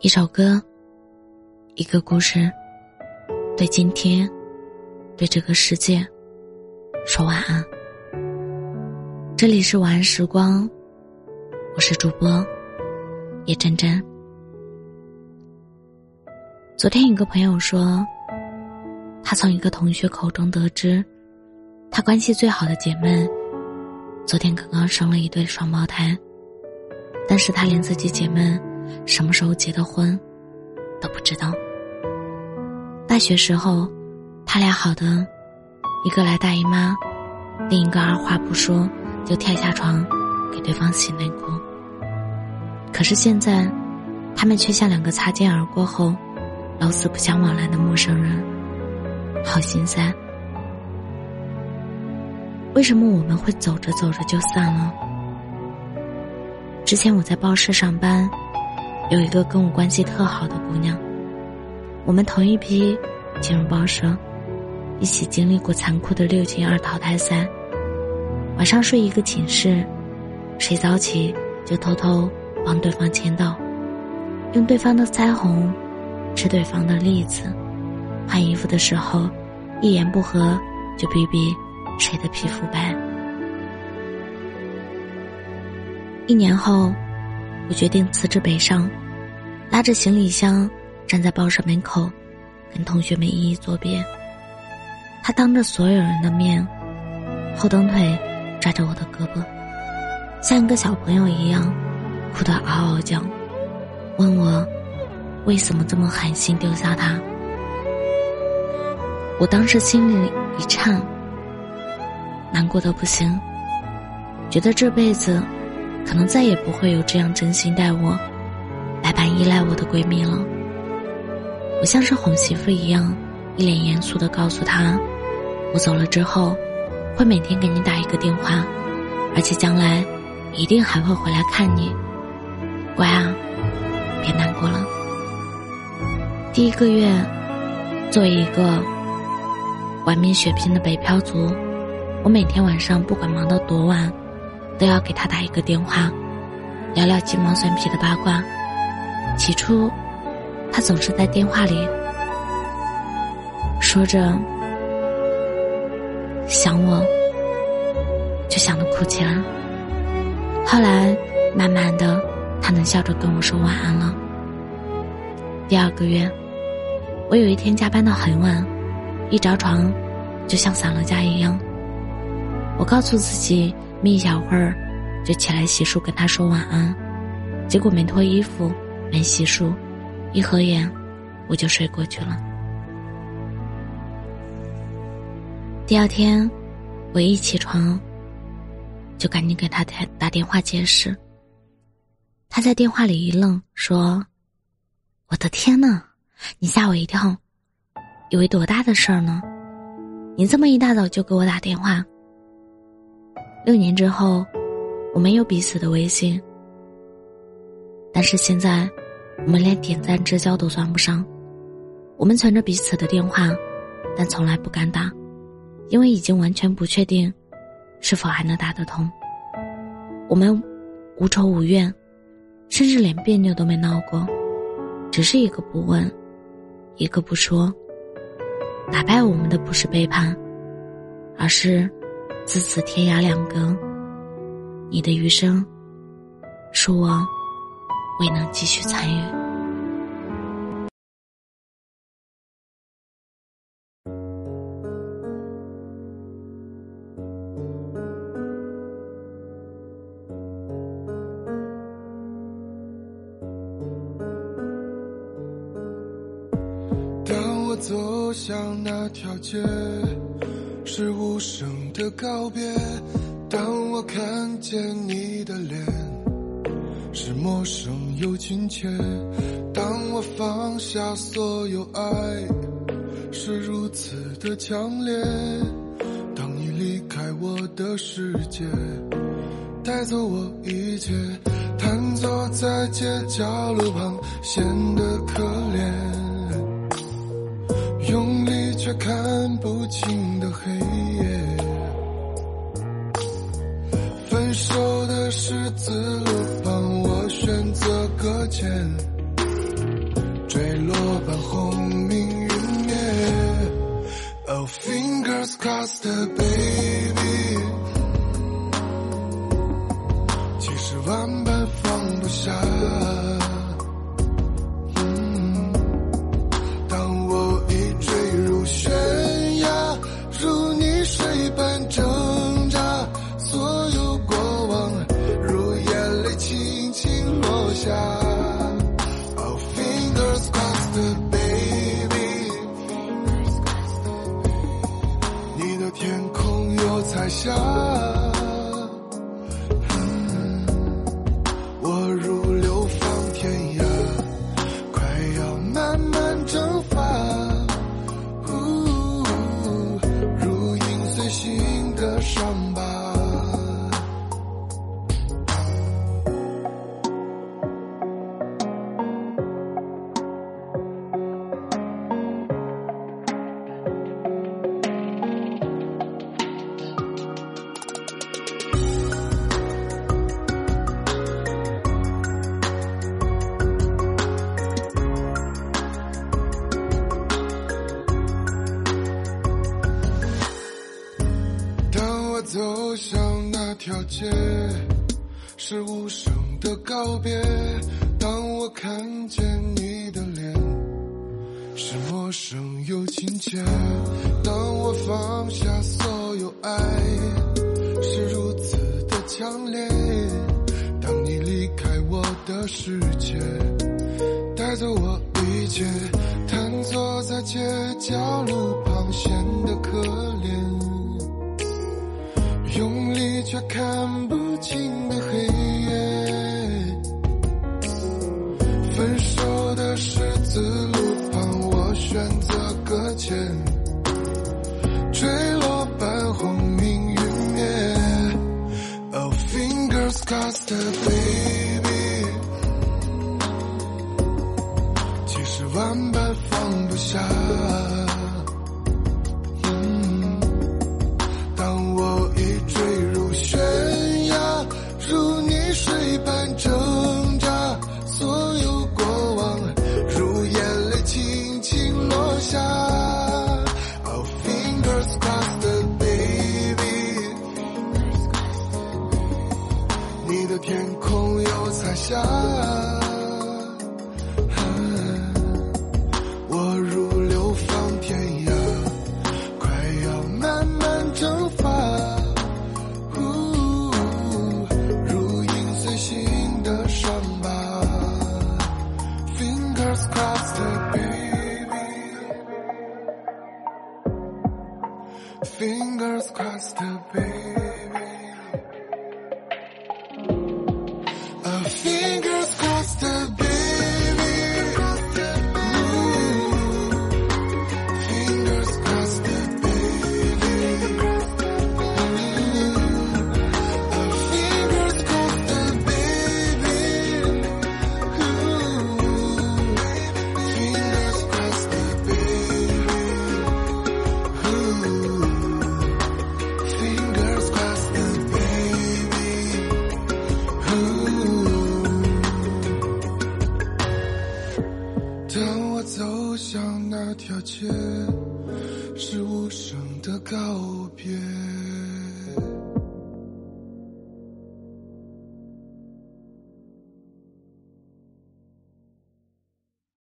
一首歌，一个故事，对今天，对这个世界，说晚安。这里是晚安时光，我是主播叶真真。昨天，一个朋友说，他从一个同学口中得知，他关系最好的姐妹，昨天刚刚生了一对双胞胎，但是他连自己姐妹。什么时候结的婚，都不知道。大学时候，他俩好的，一个来大姨妈，另一个二话不说就跳下床给对方洗内裤。可是现在，他们却像两个擦肩而过后老死不相往来的陌生人，好心塞。为什么我们会走着走着就散了？之前我在报社上班。有一个跟我关系特好的姑娘，我们同一批进入报社，一起经历过残酷的六进二淘汰赛。晚上睡一个寝室，谁早起就偷偷帮对方签到，用对方的腮红，吃对方的栗子，换衣服的时候，一言不合就比比谁的皮肤白。一年后。我决定辞职北上，拉着行李箱站在报社门口，跟同学们一一作别。他当着所有人的面，后蹬腿抓着我的胳膊，像一个小朋友一样，哭得嗷嗷叫，问我为什么这么狠心丢下他。我当时心里一颤，难过的不行，觉得这辈子。可能再也不会有这样真心待我、百般依赖我的闺蜜了。我像是哄媳妇一样，一脸严肃的告诉她：“我走了之后，会每天给你打一个电话，而且将来一定还会回来看你。乖啊，别难过了。”第一个月，作为一个玩命血拼的北漂族，我每天晚上不管忙到多晚。都要给他打一个电话，聊聊鸡毛蒜皮的八卦。起初，他总是在电话里说着想我，就想着哭起来。后来，慢慢的，他能笑着跟我说晚安了。第二个月，我有一天加班到很晚，一着床就像散了架一样。我告诉自己。眯一小会儿，就起来洗漱，跟他说晚安。结果没脱衣服，没洗漱，一合眼，我就睡过去了。第二天，我一起床，就赶紧给他打打电话解释。他在电话里一愣，说：“我的天呐，你吓我一跳，以为多大的事儿呢？你这么一大早就给我打电话。”六年之后，我们有彼此的微信，但是现在，我们连点赞之交都算不上。我们存着彼此的电话，但从来不敢打，因为已经完全不确定，是否还能打得通。我们无仇无怨，甚至连别扭都没闹过，只是一个不问，一个不说。打败我们的不是背叛，而是。自此天涯两隔，你的余生，恕我未能继续参与。当我走向那条街。是无声的告别。当我看见你的脸，是陌生又亲切。当我放下所有爱，是如此的强烈。当你离开我的世界，带走我一切，瘫坐在街角路旁，显得可怜。just baby，其实万般放不下。当我已坠入悬崖，如。下。条街，是无声的告别。当我看见你的脸，是陌生又亲切。当我放下所有爱，是如此的强烈。当你离开我的世界，带走我一切，瘫坐在街角路旁，显得可怜。用力却看不清的黑夜，分手的十字路旁，我选择搁浅，坠落般轰鸣陨灭。Oh fingers crossed, 天空有彩霞。像那条街，是无声的告别。